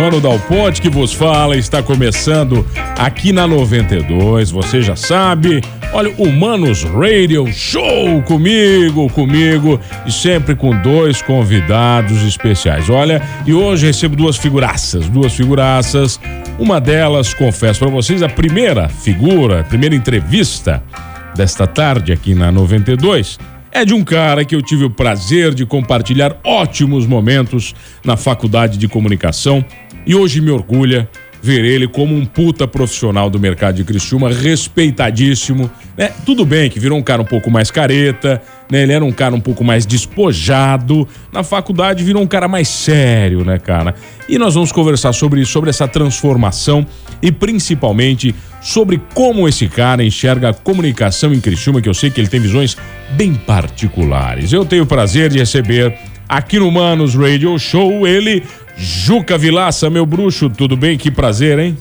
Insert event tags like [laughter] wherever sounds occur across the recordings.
Mano Dal Ponte que vos fala, está começando aqui na 92, você já sabe. Olha, o Manos Radio Show comigo, comigo e sempre com dois convidados especiais. Olha, e hoje recebo duas figuraças, duas figuraças. Uma delas, confesso para vocês, a primeira figura, a primeira entrevista desta tarde aqui na 92 é de um cara que eu tive o prazer de compartilhar ótimos momentos na faculdade de comunicação e hoje me orgulha ver ele como um puta profissional do mercado de Criciúma, respeitadíssimo, né? Tudo bem que virou um cara um pouco mais careta, né? Ele era um cara um pouco mais despojado. Na faculdade virou um cara mais sério, né, cara? E nós vamos conversar sobre sobre essa transformação e principalmente sobre como esse cara enxerga a comunicação em Criciúma, que eu sei que ele tem visões bem particulares. Eu tenho o prazer de receber aqui no Manos Radio Show ele, Juca Vilaça, meu bruxo. Tudo bem? Que prazer, hein?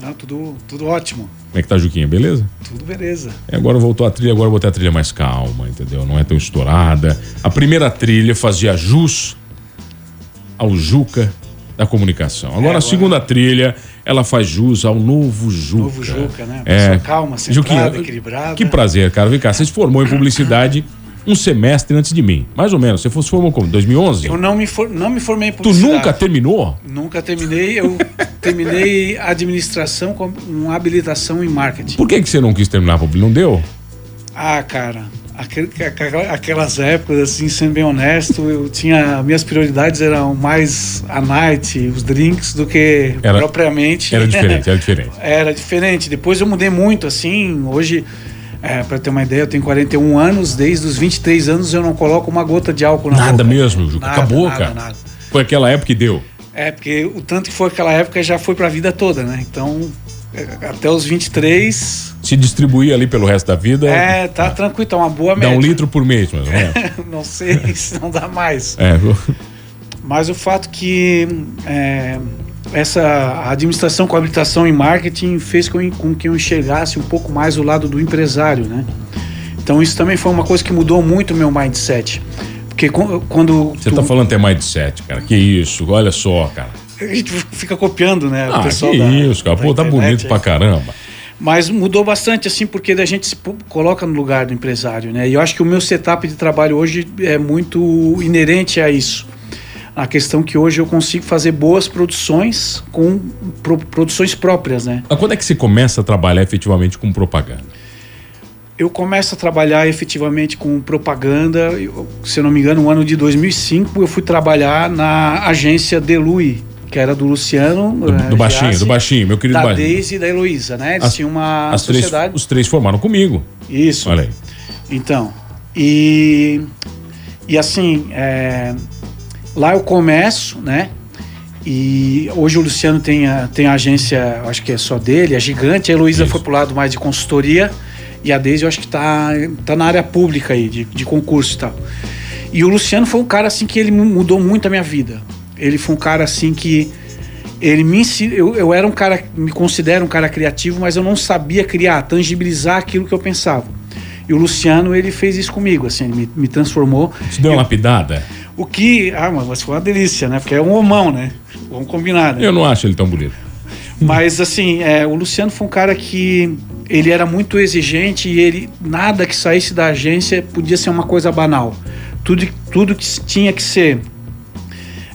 Não, tudo, tudo ótimo. Como é que tá, Juquinha? Beleza? Tudo beleza. É, agora voltou a trilha, agora eu botei a trilha mais calma, entendeu? Não é tão estourada. A primeira trilha fazia jus ao Juca da comunicação. Agora, agora- a segunda trilha, ela faz jus ao novo Juca. Novo Juca, né? É. Pessoa calma, centrada, equilibrada. Que prazer, cara. Vem cá, você se formou em publicidade um semestre antes de mim. Mais ou menos. Você se formou como? 2011? Eu não me, for, não me formei em Tu publicidade. nunca terminou? Nunca terminei. Eu terminei administração com uma habilitação em marketing. Por que, que você não quis terminar? Não deu? Ah, cara, aquelas épocas, assim, sendo bem honesto, eu tinha. Minhas prioridades eram mais a night, os drinks, do que Era- propriamente. Era diferente, era [laughs] diferente. Era diferente. Depois eu mudei muito, assim. Hoje, é, para ter uma ideia, eu tenho 41 anos. Desde os 23 anos eu não coloco uma gota de álcool na Nada boca. mesmo, Juca. Nada, Acabou, nada, cara. nada. Foi aquela época que deu. É, porque o tanto que foi aquela época já foi pra vida toda, né? Então, é, até os 23. Se distribuir ali pelo resto da vida. É, tá tranquilo, tá uma boa Dá média. um litro por mês, mais ou menos. [laughs] não sei se não dá mais. É, Mas o fato que é, essa administração com habilitação em marketing fez com, com que eu enxergasse um pouco mais o lado do empresário, né? Então isso também foi uma coisa que mudou muito o meu mindset. Porque quando você tu- tá falando até sete, cara. Que isso, olha só, cara. [laughs] a gente fica copiando, né? Ah, o pessoal que da- isso, cara. da Pô, tá bonito aí. pra caramba. Mas mudou bastante, assim, porque a gente se coloca no lugar do empresário, né? E eu acho que o meu setup de trabalho hoje é muito inerente a isso. A questão que hoje eu consigo fazer boas produções com pro- produções próprias, né? Mas quando é que você começa a trabalhar efetivamente com propaganda? Eu começo a trabalhar efetivamente com propaganda, eu- se eu não me engano, no ano de 2005 eu fui trabalhar na agência Delui, que era do Luciano. Do, eh, do baixinho, Giassi, do baixinho, meu querido Da baixinho. Deise e da Heloísa, né? Eles As- tinham uma As três, sociedade. os três formaram comigo. Isso. Olha aí. Então, e, e assim, é, lá eu começo, né? E hoje o Luciano tem a, tem a agência, acho que é só dele, é gigante. A Heloísa Isso. foi pro lado mais de consultoria e a Deise eu acho que tá, tá na área pública aí, de, de concurso e tal. E o Luciano foi um cara assim que ele mu- mudou muito a minha vida. Ele foi um cara assim que ele me ensinou. Eu, eu era um cara, me considero um cara criativo, mas eu não sabia criar, tangibilizar aquilo que eu pensava. E o Luciano, ele fez isso comigo, assim, ele me, me transformou. Te deu uma Eu- lapidada? O que. Ah, mas foi uma delícia, né? Porque é um homão, né? Vamos combinar, né? Eu não acho ele tão bonito. Mas assim, é, o Luciano foi um cara que ele era muito exigente e ele nada que saísse da agência podia ser uma coisa banal. Tudo, tudo que tinha que ser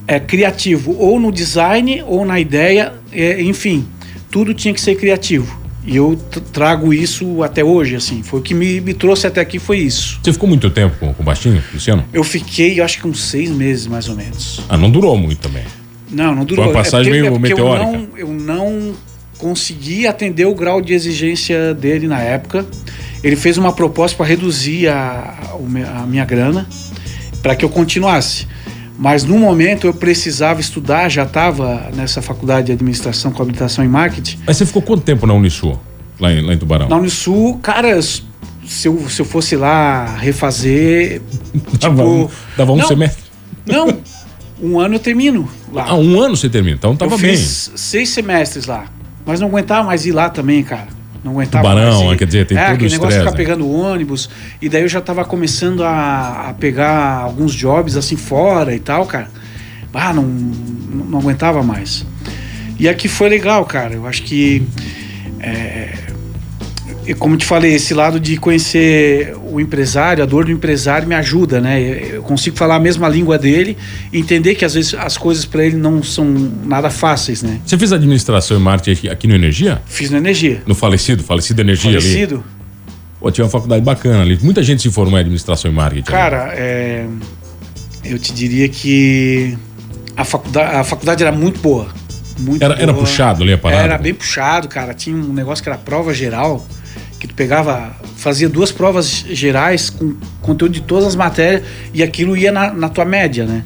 é, criativo, ou no design ou na ideia, é, enfim, tudo tinha que ser criativo. E eu trago isso até hoje, assim. Foi o que me, me trouxe até aqui, foi isso. Você ficou muito tempo com, com o baixinho, Luciano? Eu fiquei, acho que uns seis meses mais ou menos. Ah, não durou muito também. Não, não durou. Foi uma passagem é porque, meio é meteórica. Eu não, eu não consegui atender o grau de exigência dele na época. Ele fez uma proposta para reduzir a, a minha grana para que eu continuasse. Mas no momento eu precisava estudar, já estava nessa faculdade de administração com habilitação em marketing. Mas você ficou quanto tempo na Unisul, lá em, lá em Tubarão? Na Unisul, cara, se eu, se eu fosse lá refazer. [laughs] Dava tipo, um, dava um não, semestre? Não, um ano eu termino lá. Ah, um ano você termina, então tava eu bem. Fiz seis semestres lá. Mas não aguentava mais ir lá também, cara. Não aguentava Tubarão, mais ir. quer dizer, tem é, todo o negócio de ficar né? pegando ônibus. E daí eu já tava começando a, a pegar alguns jobs assim fora e tal, cara. Ah, não, não aguentava mais. E aqui foi legal, cara. Eu acho que. É, como te falei, esse lado de conhecer o empresário, a dor do empresário me ajuda, né? Eu consigo falar a mesma língua dele entender que às vezes as coisas para ele não são nada fáceis, né? Você fez administração e marketing aqui no Energia? Fiz no Energia. No falecido, falecido Energia falecido. ali? Pô, tinha uma faculdade bacana ali. Muita gente se formou em administração e marketing. Cara, é, eu te diria que a faculdade, a faculdade era muito boa. Muito era, boa. era puxado ali a parada? Era bem puxado, cara. Tinha um negócio que era prova geral que tu pegava, fazia duas provas gerais com conteúdo de todas as matérias e aquilo ia na, na tua média, né?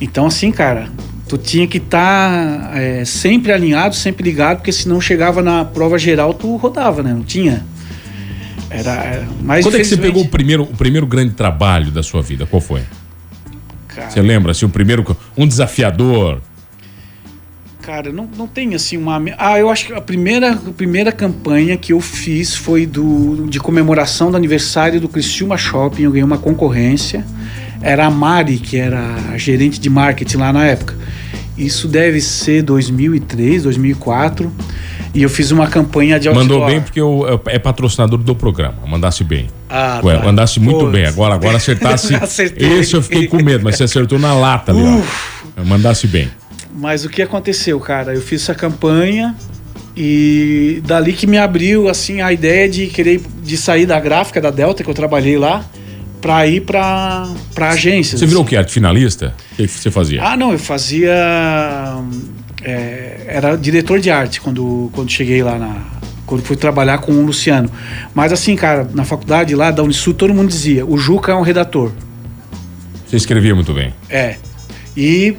Então, assim, cara, tu tinha que estar tá, é, sempre alinhado, sempre ligado, porque se não chegava na prova geral, tu rodava, né? Não tinha. Era, era mais Quando é que você pegou o primeiro, o primeiro grande trabalho da sua vida? Qual foi? Cara, você lembra, assim, o primeiro, um desafiador? Cara, não, não tem assim uma. Ah, eu acho que a primeira, a primeira campanha que eu fiz foi do, de comemoração do aniversário do Criciúma Shopping. Eu ganhei uma concorrência. Era a Mari, que era a gerente de marketing lá na época. Isso deve ser 2003, 2004. E eu fiz uma campanha de outdoor. Mandou bem porque eu, é patrocinador do programa. Mandasse bem. Ah, Ué, tá. Mandasse muito bem. Agora, agora [laughs] acertasse. Esse eu fiquei com medo, mas você acertou na lata [laughs] ali, ó. Mandasse bem. Mas o que aconteceu, cara? Eu fiz essa campanha e dali que me abriu assim a ideia de querer de sair da gráfica da Delta que eu trabalhei lá para ir para para agências. Você virou assim. o que arte finalista? O que você fazia? Ah, não, eu fazia é, era diretor de arte quando quando cheguei lá na quando fui trabalhar com o Luciano. Mas assim, cara, na faculdade lá da Unisul todo mundo dizia, o Juca é um redator. Você escrevia muito bem. É. E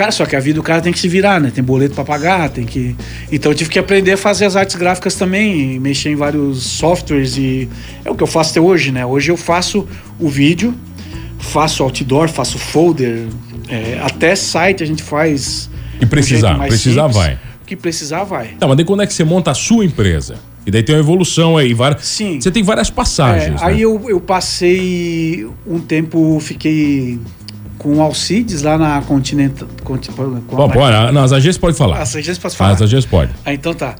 Cara, só que a vida do cara tem que se virar, né? Tem boleto para pagar, tem que. Então eu tive que aprender a fazer as artes gráficas também, mexer em vários softwares e é o que eu faço até hoje, né? Hoje eu faço o vídeo, faço outdoor, faço folder, é, até site a gente faz. E precisar, precisar simples, vai. O que precisar vai. Tá, mas daí quando é que você monta a sua empresa? E daí tem uma evolução aí, várias. Sim. Você tem várias passagens. É, né? Aí eu, eu passei um tempo, fiquei com o Alcides lá na Continental. Conti, pode, pode, nas agências pode falar. As agências pode falar. As agências pode. Ah, então tá.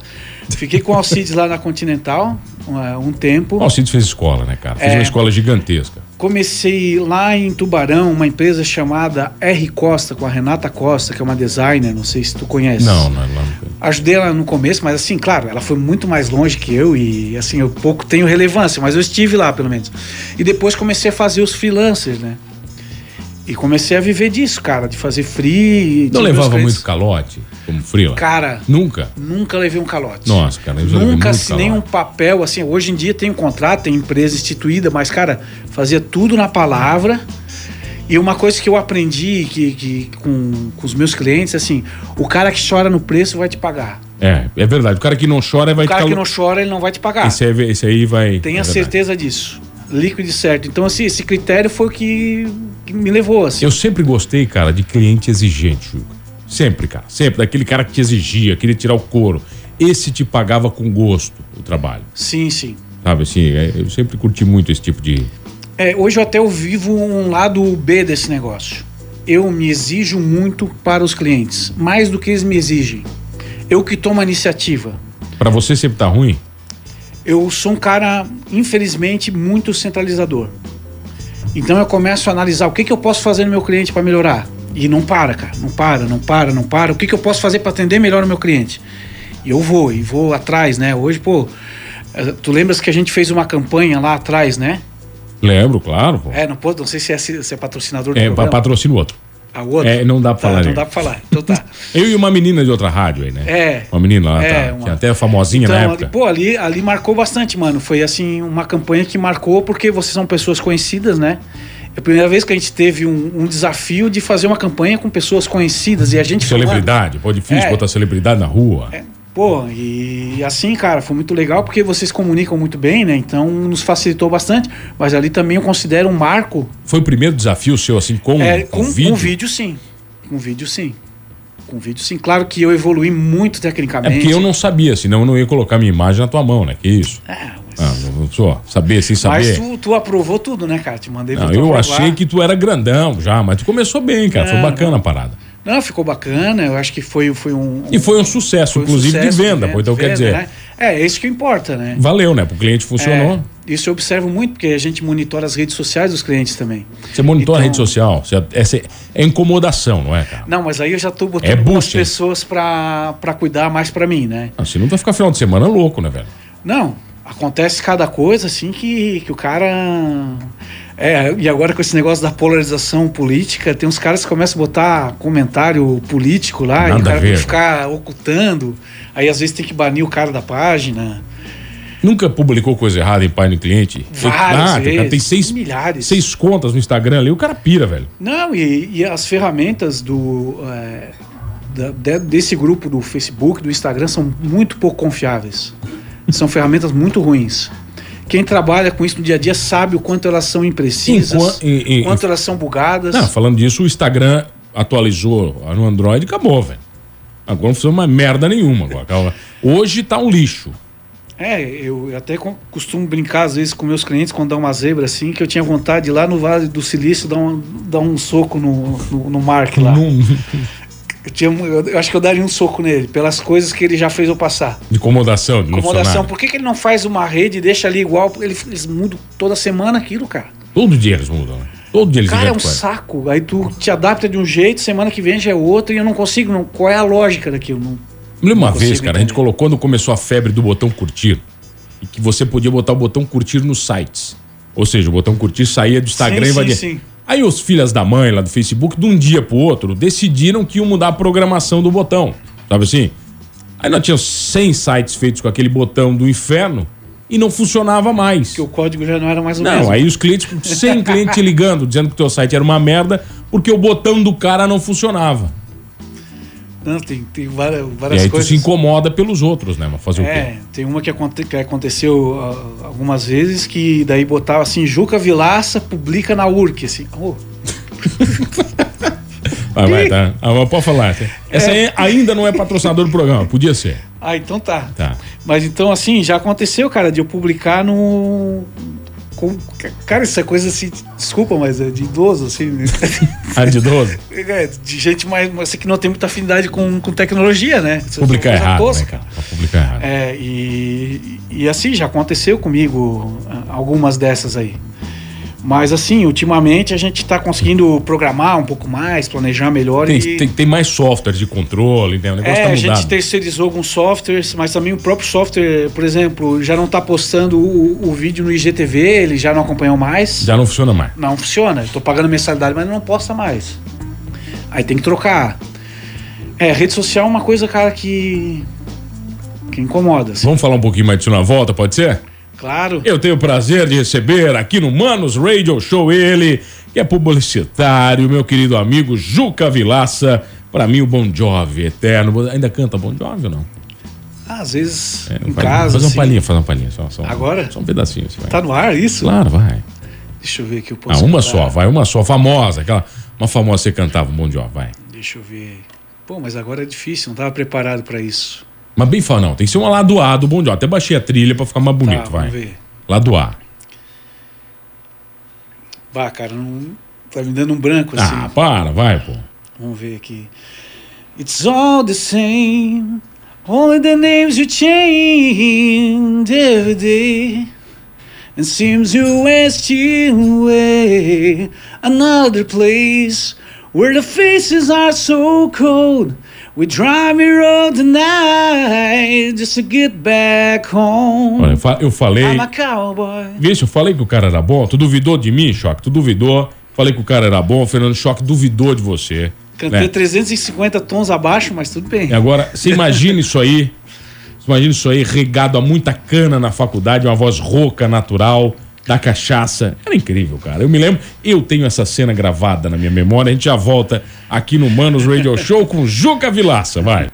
Fiquei com o Alcides lá na Continental um, um tempo. O Alcides fez escola, né, cara? Fez é, uma escola gigantesca. Comecei lá em Tubarão, uma empresa chamada R Costa, com a Renata Costa, que é uma designer, não sei se tu conhece. Não, não, não. Ajudei ela no começo, mas assim, claro, ela foi muito mais longe que eu e assim, eu pouco tenho relevância, mas eu estive lá pelo menos. E depois comecei a fazer os freelancers, né? E comecei a viver disso, cara, de fazer free. Não levava muito calote como free? Cara. Nunca? Nunca levei um calote. Nossa, cara, eu já Nunca assinei um papel, assim, hoje em dia tem um contrato, tem empresa instituída, mas, cara, fazia tudo na palavra. E uma coisa que eu aprendi que, que com, com os meus clientes, assim, o cara que chora no preço vai te pagar. É, é verdade. O cara que não chora vai O cara que não chora, ele não vai te pagar. Esse aí, esse aí vai. Tenha é certeza disso líquido e certo. Então, assim, esse critério foi o que, que me levou, assim. Eu sempre gostei, cara, de cliente exigente, Juca. Sempre, cara. Sempre. Daquele cara que te exigia, queria tirar o couro. Esse te pagava com gosto o trabalho. Sim, sim. Sabe assim, é, eu sempre curti muito esse tipo de. É, hoje eu até eu vivo um lado B desse negócio. Eu me exijo muito para os clientes, mais do que eles me exigem. Eu que tomo a iniciativa. Para você sempre tá ruim? Eu sou um cara, infelizmente, muito centralizador. Então eu começo a analisar o que, que eu posso fazer no meu cliente para melhorar. E não para, cara. Não para, não para, não para. O que, que eu posso fazer para atender melhor o meu cliente? E eu vou, e vou atrás, né? Hoje, pô, eh, tu lembras que a gente fez uma campanha lá atrás, né? Lembro, claro. Pô. É, não, pô, não sei se é, se é patrocinador do é, programa. É, patrocina o outro. A outra? É, não dá pra Tá, falar. Não dá pra falar. Então tá. [laughs] Eu e uma menina de outra rádio aí, né? É. Uma menina lá, É, tá, uma- até famosinha na Então, época. pô, ali, ali marcou bastante, mano. Foi assim, uma campanha que marcou porque vocês são pessoas conhecidas, né? É a primeira vez que a gente teve um, um desafio de fazer uma campanha com pessoas conhecidas e a gente Celebridade, pô, difícil É. botar celebridade na rua. "Mano, é, Pô, e assim, cara, foi muito legal porque vocês comunicam muito bem, né? Então nos facilitou bastante. Mas ali também eu considero um marco. Foi o primeiro desafio seu, assim, com, é, com, com, vídeo? com vídeo, sim. Com vídeo, sim. Com vídeo, sim. Claro que eu evoluí muito É tecnicamente. porque eu não sabia, senão eu não ia colocar minha imagem na tua mão, né? Que isso? Mas- Ah, só saber sem saber. Mas tu, tu aprovou tudo, né, cara? Te mandei Não, eu aprovar. achei que tu era grandão já, mas tu começou bem, cara. Foi Não, bacana a parada. Não, ficou bacana. Eu acho que foi, foi um. E foi um sucesso, foi um inclusive, sucesso de venda. pô, então de quer venda, dizer, né? É, é isso que importa, né? valeu, né? Pro cliente funcionou. É, isso eu observo muito, porque a gente monitora as redes sociais dos clientes também. Você monitora a Então- rede social. Você, essa é, é incomodação, não é, cara? Não, mas aí eu já tô botando É algumas pessoas pra cuidar mais pra mim, né? Ah, senão vai ficar final de semana louco, né, velho? Não, acontece cada coisa assim que, que o cara. É, e agora com esse negócio da polarização política, tem uns caras que começam a botar comentário político lá e Nada o cara tem que ficar ocultando. Aí às vezes tem que banir o cara da página. Nunca publicou coisa errada em página de cliente? Várias Ah, vezes. tem seis, milhares. seis contas no Instagram ali, o cara pira, velho. Não, e, e as ferramentas do é, da- de- desse grupo do Facebook, do Instagram, são muito pouco confiáveis. São ferramentas muito ruins. Quem trabalha com isso no dia a dia sabe o quanto elas são imprecisas, o quanto elas são bugadas. Não, falando disso, o Instagram atualizou no Android e acabou, velho. Agora não precisa mais merda nenhuma. Agora. Hoje tá um lixo. É, eu até co- costumo brincar às vezes com meus clientes quando dá uma zebra assim, que eu tinha vontade de ir lá no Vale do Silício dar um, dar um soco no, no, no Mark lá. Num- Eu, tinha, eu, eu acho que eu daria um soco nele, pelas coisas que ele já fez eu passar. de incomodação, de Incomodação, por que, que ele não faz uma rede e deixa ali igual? Ele- Eles mudam toda semana aquilo, cara. Todo dia eles mudam, né? Todo dia eles Cara, é um coisa. saco. Aí tu te adapta de um jeito, semana que vem já é outro, e eu não consigo. Não, qual é a lógica daquilo? Não, Me lembro uma vez, cara, a gente entender. colocou quando começou a febre do botão curtir. E que você podia botar o botão curtir nos sites. Ou seja, o botão curtir saía do Instagram Sim, e invadia. sim, sim. Aí os filhas da mãe lá do Facebook, de um dia pro outro, decidiram que iam mudar a programação do botão. Sabe assim? Aí nós tínhamos 100 sites feitos com aquele botão do inferno e não funcionava mais. porque o código já não era mais o Não, mesmo. aí os clientes, 100 clientes te ligando, dizendo que o teu site era uma merda porque o botão do cara não funcionava. Não, tem, tem várias, E várias aí tu coisas. se incomoda pelos outros, né? Mas fazer o quê? É, tem uma que, aconte- que aconteceu ah, algumas vezes que daí botava assim, Juca Vilaça publica na URC, assim. Oh, [laughs] Vai, vai, tá. Ah, pode falar. Essa aí ainda não é patrocinador do programa, podia ser. Ah, então tá. Tá. Mas então, assim, já aconteceu, cara, de eu publicar no. Com- Cara, isso é coisa assim. Desculpa, mas é de idoso, assim. né? Ah, de 12? [laughs] É, de gente mais. Assim, que não tem muita afinidade com, com tecnologia, né? Isso Publicar errado, tosca. né, cara? Pra publicar errado. É, e, e assim, já aconteceu comigo ah, algumas dessas aí. Mas assim, ultimamente a gente tá conseguindo programar um pouco mais, planejar melhor Tem, e. tem, tem mais software de controle, né? O negócio É, tá a gente terceirizou alguns softwares, mas também o próprio software, por exemplo, já não está postando o, o vídeo no IGTV, ele já não acompanhou mais. Já não funciona mais. Não funciona. Estou pagando mensalidade, mas não posta mais. Aí tem que trocar. É, rede social é uma coisa, cara, que. que incomoda. assim. Vamos falar um pouquinho mais disso na volta, pode ser? Claro. Eu tenho o prazer de receber aqui no Manos Radio Show ele, que é publicitário, meu querido amigo Juca Vilaça. Pra mim, o Bon Jovi eterno. Ainda canta Bon Jovi ou não? Às vezes, É, em faz, casa. faz uma assim, palhinha, faz uma palhinha. Só, só, Agora? Só um pedacinho. Assim, vai. Tá no ar isso? Claro, vai. Deixa eu ver aqui. Eu Ah, posso uma cantar. só, vai, uma só, famosa. Aquela, uma famosa você cantava, Bon Jovi, vai. Deixa eu ver. Pô, mas agora é difícil, não tava preparado para isso. Mas bem fala, não, tem que ser uma lado A do Bon Jovi. Até baixei a trilha pra ficar mais bonito, tá, vai. ver. Lado A. Bah, cara, não tá me dando um branco assim. Ah, para, vai, pô. Vamos ver aqui. It's all the same. Only the names you change every day. And seems you west away another place where the faces are so cold. We drive me road tonight just to get back home. Olha, eu falei. I'm a cowboy. Vixe, eu falei que o cara era bom. Tu duvidou de mim, Choque? Tu duvidou. Falei que o cara era bom, o Fernando Choque duvidou de você. Cantei né? 350 tons abaixo, mas tudo bem. E agora, você imagina isso aí, imagina isso aí regado a muita cana na faculdade, uma voz rouca, natural, da cachaça. Era incrível, cara. Eu me lembro, eu tenho essa cena gravada na minha memória. A gente já volta aqui no Manos Radio Show com Juca Vilaça, vai.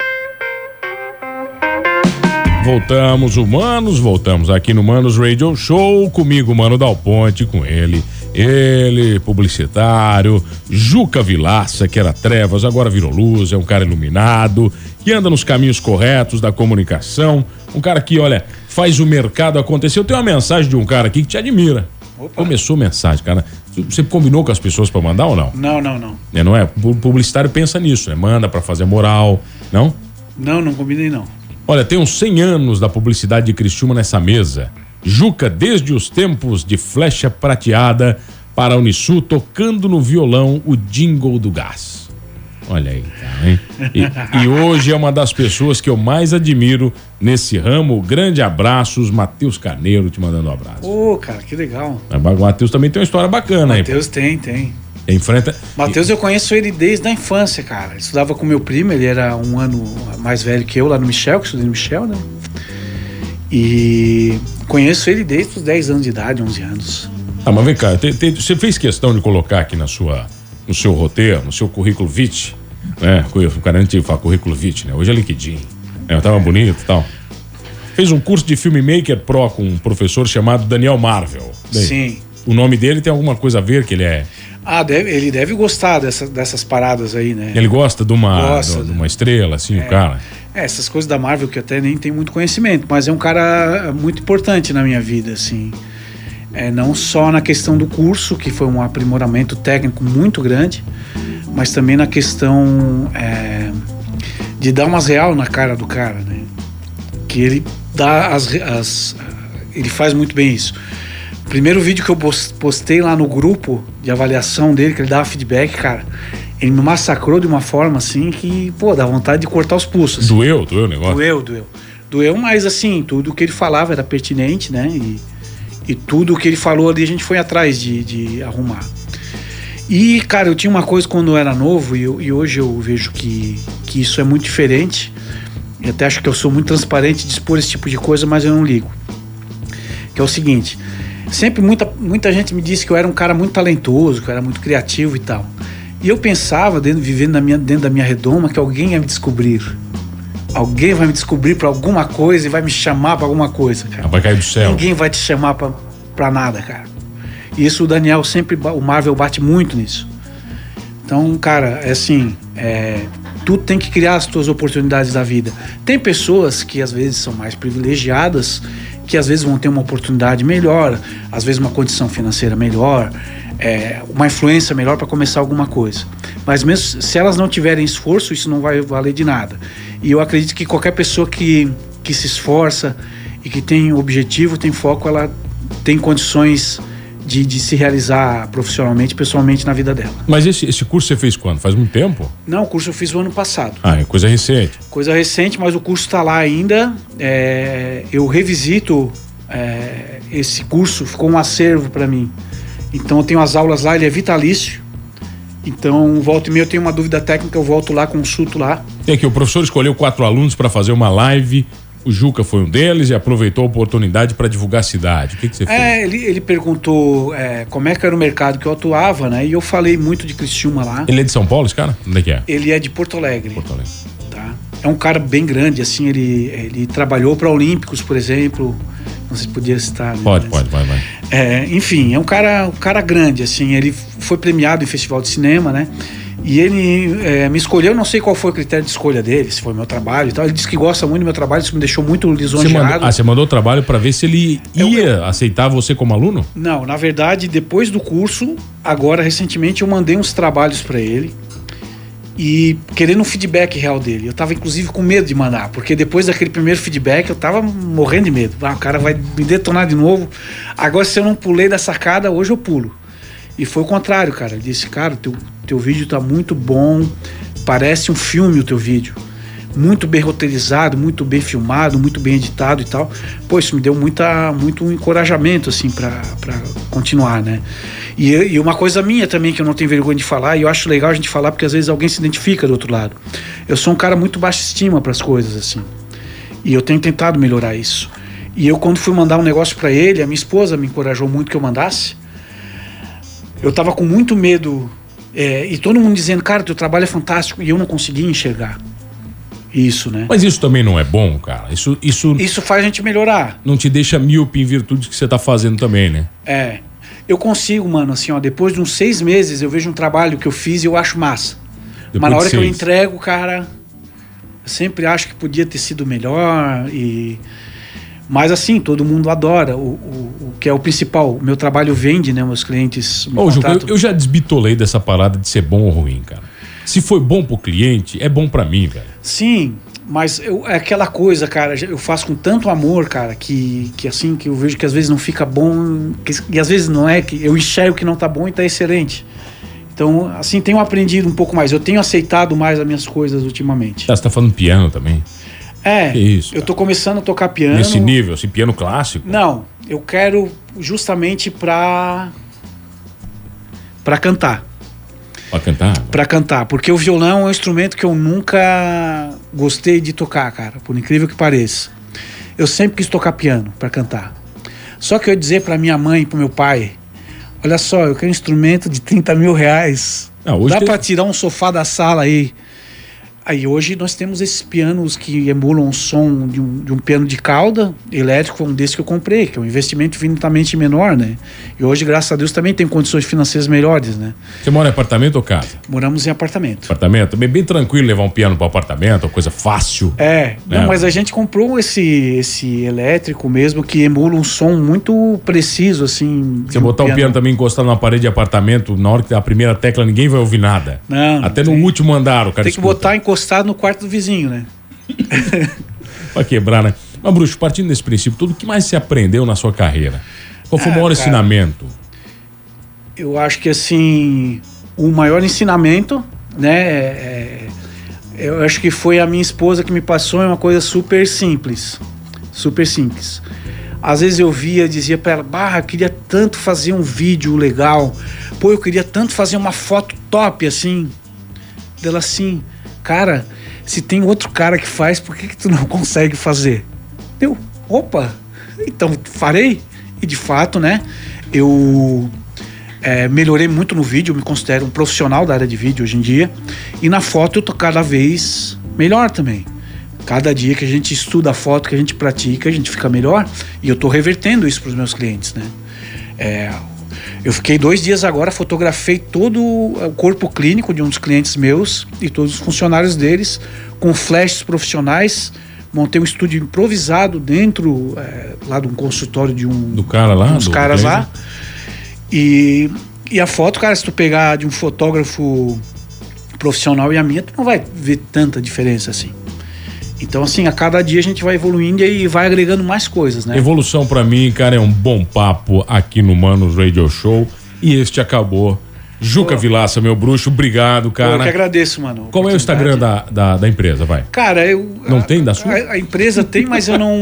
Voltamos, humanos, voltamos aqui no Manos Radio Show, comigo, Mano Dal Ponte, com ele, ele, publicitário, Juca Vilaça, que era trevas, agora virou luz, é um cara iluminado, que anda nos caminhos corretos da comunicação, um cara que, olha, faz o mercado acontecer. Eu tenho uma mensagem de um cara aqui que te admira. Opa. Começou mensagem, cara. Você combinou com as pessoas para mandar ou não? Não, não, não. É, não é? O publicitário pensa nisso, né? Manda para fazer moral, não? Não, não combinei não. Olha, tem uns 100 anos da publicidade de Criciúma nessa mesa. Juca, desde os tempos de flecha prateada para a Unisul, tocando no violão o jingle do gás. Olha aí, tá, hein? E, e, hoje é uma das pessoas que eu mais admiro nesse ramo. Grande abraços, Matheus Carneiro te mandando um abraço. Ô, oh, cara, que legal. O Matheus também tem uma história bacana aí. Matheus tem, tem. Enfrenta. Matheus, eu conheço ele desde a infância, cara. Estudava com meu primo, ele era um ano mais velho que eu lá no Michel, que estudei no Michel, né? E conheço ele desde os 10 anos de idade, 11 anos. Ah, mas vem cá, te, te, você fez questão de colocar aqui na sua, no seu roteiro, no seu currículo vitae, né? O cara antigo fala currículo vitae, né? Hoje é LinkedIn. Né? Tava bonito e tal. Fez um curso de filmmaker pro com um professor chamado Daniel Marvel. Bem, Sim. O nome dele tem alguma coisa a ver que ele é ah, deve, ele deve gostar dessa, dessas paradas aí, né? Ele gosta de uma, gosta, de uma estrela, assim, é, o cara. É, essas coisas da Marvel que eu até nem tenho muito conhecimento, mas é um cara muito importante na minha vida, assim. É, não só na questão do curso, que foi um aprimoramento técnico muito grande, mas também na questão é, de dar umas real na cara do cara, né? Que ele dá as, as ele faz muito bem isso. Primeiro vídeo que eu postei lá no grupo de avaliação dele, que ele dava feedback, cara, ele me massacrou de uma forma assim que, pô, dá vontade de cortar os pulsos. Assim. Doeu, doeu o negócio? Doeu, doeu. Doeu, mas assim, tudo que ele falava era pertinente, né? E, e tudo que ele falou ali a gente foi atrás de, de arrumar. E, cara, eu tinha uma coisa quando eu era novo, e, eu, e hoje eu vejo que, que isso é muito diferente. E até acho que eu sou muito transparente de expor esse tipo de coisa, mas eu não ligo. Que é o seguinte: sempre muita, muita gente me disse que eu era um cara muito talentoso, que eu era muito criativo e tal. E eu pensava, dentro, vivendo na minha, dentro da minha redoma, que alguém ia me descobrir. Alguém vai me descobrir para alguma coisa e vai me chamar para alguma coisa, cara. Vai cair do céu. Ninguém vai te chamar para nada, cara. E isso o Daniel sempre, o Marvel bate muito nisso. Então, cara, é assim, é, tu tem que criar as tuas oportunidades da vida. Tem pessoas que às vezes são mais privilegiadas que às vezes vão ter uma oportunidade melhor, às vezes uma condição financeira melhor, é, uma influência melhor para começar alguma coisa. Mas mesmo se elas não tiverem esforço, isso não vai valer de nada. E eu acredito que qualquer pessoa que, que se esforça e que tem objetivo, tem foco, ela tem condições de, de, se realizar profissionalmente, pessoalmente na vida dela. Mas esse, esse curso você fez quando? Faz muito tempo? Não, o curso eu fiz o ano passado. Ah, é coisa recente. Coisa recente, mas o curso está lá ainda. É, eu revisito é, esse curso, ficou um acervo para mim. Então eu tenho as aulas lá, ele é vitalício. Então, volta e meia eu tenho uma dúvida técnica, eu volto lá, consulto lá. Tem aqui, o professor escolheu quatro alunos para fazer uma live o Juca foi um deles e aproveitou a oportunidade para divulgar a cidade. O que, que você fez? É, ele, ele perguntou é, como é que era o mercado que eu atuava, né? E eu falei muito de Criciúma lá. Ele é de São Paulo, esse cara? Onde é que é? Ele é de Porto Alegre. Porto Alegre. Tá? É um cara bem grande, assim, ele, ele trabalhou para Olímpicos, por exemplo. Não sei se podia citar. Né? Pode, Mas, pode, vai, vai. É, enfim, é um cara, um cara grande, assim. Ele foi premiado em festival de cinema, né? E ele é, me escolheu, não sei qual foi o critério de escolha dele, se foi meu trabalho e tal. Ele disse que gosta muito do meu trabalho, isso me deixou muito lisonjeado. Você mandou, ah, você mandou o trabalho para ver se ele ia eu, aceitar você como aluno? Não, na verdade, depois do curso, agora recentemente eu mandei uns trabalhos para ele e querendo um feedback real dele. Eu tava inclusive com medo de mandar, porque depois daquele primeiro feedback eu tava morrendo de medo. Ah, o cara vai me detonar de novo. Agora se eu não pulei da sacada, hoje eu pulo. E foi o contrário, cara. Ele disse, cara, teu, teu vídeo tá muito bom, parece um filme o teu vídeo. muito bem roteirizado, muito bem filmado, muito bem editado e tal. Pô, isso me deu muita, muito encorajamento, assim, para continuar, né? E, e, uma coisa minha também que eu não tenho vergonha de falar, e eu acho legal a gente falar porque às vezes alguém se identifica do outro lado. Eu sou um cara muito baixa estima para as coisas, assim. E eu tenho tentado melhorar isso. E eu, quando fui mandar um negócio para ele, a minha esposa me encorajou muito que eu mandasse. Eu tava com muito medo. É, e todo mundo dizendo, cara, teu trabalho é fantástico. E eu não conseguia enxergar isso, né? Mas isso também não é bom, cara. Isso, isso, isso faz a gente melhorar. Não te deixa míope em virtude que você tá fazendo também, né? É. Eu consigo, mano, assim, ó, depois de uns seis meses eu vejo um trabalho que eu fiz e eu acho massa. Depois Mas na hora que eu entrego, cara, eu sempre acho que podia ter sido melhor e mas assim, todo mundo adora. O, o, o, que é o principal. O meu trabalho vende, né? Meus clientes. Me Ô, Ju, eu, eu, já desbitolei dessa parada de ser bom ou ruim, cara. Se foi bom pro cliente, é bom para mim, velho. Sim, mas eu, é aquela coisa, cara, eu faço com tanto amor, cara, que, que assim, que eu vejo que às vezes não fica bom, que, e às vezes não é, que eu enxergo que não tá bom e tá excelente. Então, assim, tenho aprendido um pouco mais. Eu tenho aceitado mais as minhas coisas ultimamente. Ah, você tá falando piano também? É, que isso, eu tô começando a tocar piano. Nesse nível, assim, piano clássico? Não, eu quero justamente pra. pra cantar. Pra cantar? Pra cantar, porque o violão é um instrumento que eu nunca gostei de tocar, cara, por incrível que pareça. Eu sempre quis tocar piano para cantar. Só que eu ia dizer pra minha mãe e pro meu pai: olha só, eu quero um instrumento de 30 mil reais. Não, Dá tem... pra tirar um sofá da sala aí Aí hoje nós temos esses pianos que emulam o som de um, de um piano de cauda elétrico, um desse que eu comprei, que é um investimento infinitamente menor, né? E hoje, graças a Deus, também tem condições financeiras melhores, né? Você mora em apartamento ou casa? Moramos em apartamento. Apartamento? Bem, bem tranquilo levar um piano para apartamento, coisa fácil. É, né? não, mas a gente comprou esse, esse elétrico mesmo que emula um som muito preciso, assim. Você botar um piano. o piano também encostado na parede de apartamento, na hora que a primeira tecla ninguém vai ouvir nada. Não. Até no último andar o cara Tem que escuta. botar encostado encostado no quarto do vizinho, né? [laughs] pra quebrar, né? Mas, Bruxo, partindo desse princípio, tudo que mais você aprendeu na sua carreira? Qual foi ah, o maior cara, ensinamento? Eu acho que, assim, o maior ensinamento, né, é, é, eu acho que foi a minha esposa que me passou é uma coisa super simples. Super simples. Às vezes eu via, dizia para ela, barra, queria tanto fazer um vídeo legal. Pô, eu queria tanto fazer uma foto top, assim. Dela assim, cara, se tem outro cara que faz, por que, que tu não [laughs] consegue fazer? Eu, opa, então farei. E de fato, né, eu é, melhorei muito no vídeo, me considero um profissional da área de vídeo hoje em dia. E na foto eu tô cada vez melhor também. Cada dia que a gente estuda a foto, que a gente pratica, a gente fica melhor. E eu tô revertendo isso para os meus clientes, né? É, eu fiquei dois dias agora, fotografei todo o corpo clínico de um dos clientes meus e todos os funcionários deles com flashes profissionais. Montei um estúdio improvisado dentro é, lá de um consultório de um do cara lá, dos caras lá. E, e a foto, cara, se tu pegar de um fotógrafo profissional e a minha, tu não vai ver tanta diferença assim. Então, assim, a cada dia a gente vai evoluindo e vai agregando mais coisas, né? Evolução para mim, cara, é um bom papo aqui no Manos Radio Show. E este acabou. Juca Pô. Vilaça, meu bruxo, obrigado, cara. Pô, eu que agradeço, mano. Qual é o Instagram da, da, da, empresa, vai? Cara, eu. Não a, tem da sua? A, a, empresa tem, mas eu não,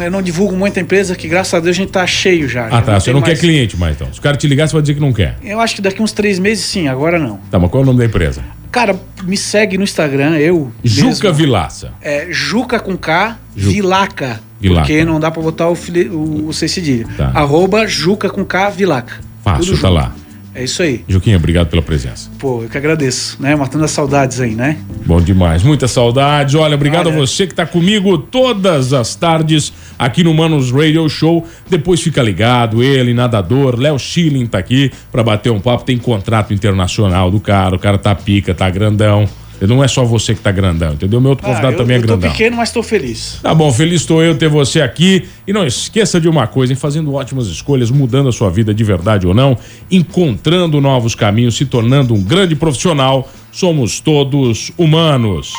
eu não divulgo muito a empresa, que graças a Deus a gente tá cheio já. Ah, já tá. Não você não mais... quer cliente mais então. Se o cara te ligar, você vai dizer que não quer. Eu acho que daqui uns três meses sim, agora não. Tá, mas qual é o nome da empresa? Cara, me segue no Instagram, eu. Juca mesmo. Vilaça. É, Juca com K, Juca. Vilaca. Vilaca. Porque não dá pra botar o, o, o C cedilha. Tá. Arroba Juca com K, Vilaca. Fácil, tá lá. É isso aí. Juquinha, obrigado pela presença. Pô, eu que agradeço, né? Matando as saudades aí, né? Bom demais, muitas saudades. Olha, obrigado Olha. a você que tá comigo todas as tardes aqui no Manos Radio Show. Depois fica ligado, ele, nadador, Léo Schilling tá aqui para bater um papo. Tem contrato internacional do cara, o cara tá pica, tá grandão. Não é só você que tá grandão, entendeu? Meu outro convidado ah, eu, também é grandão. Eu tô pequeno, mas tô feliz. Tá bom, feliz estou eu ter você aqui. E não esqueça de uma coisa, em fazendo ótimas escolhas, mudando a sua vida de verdade ou não, encontrando novos caminhos, se tornando um grande profissional, somos todos humanos.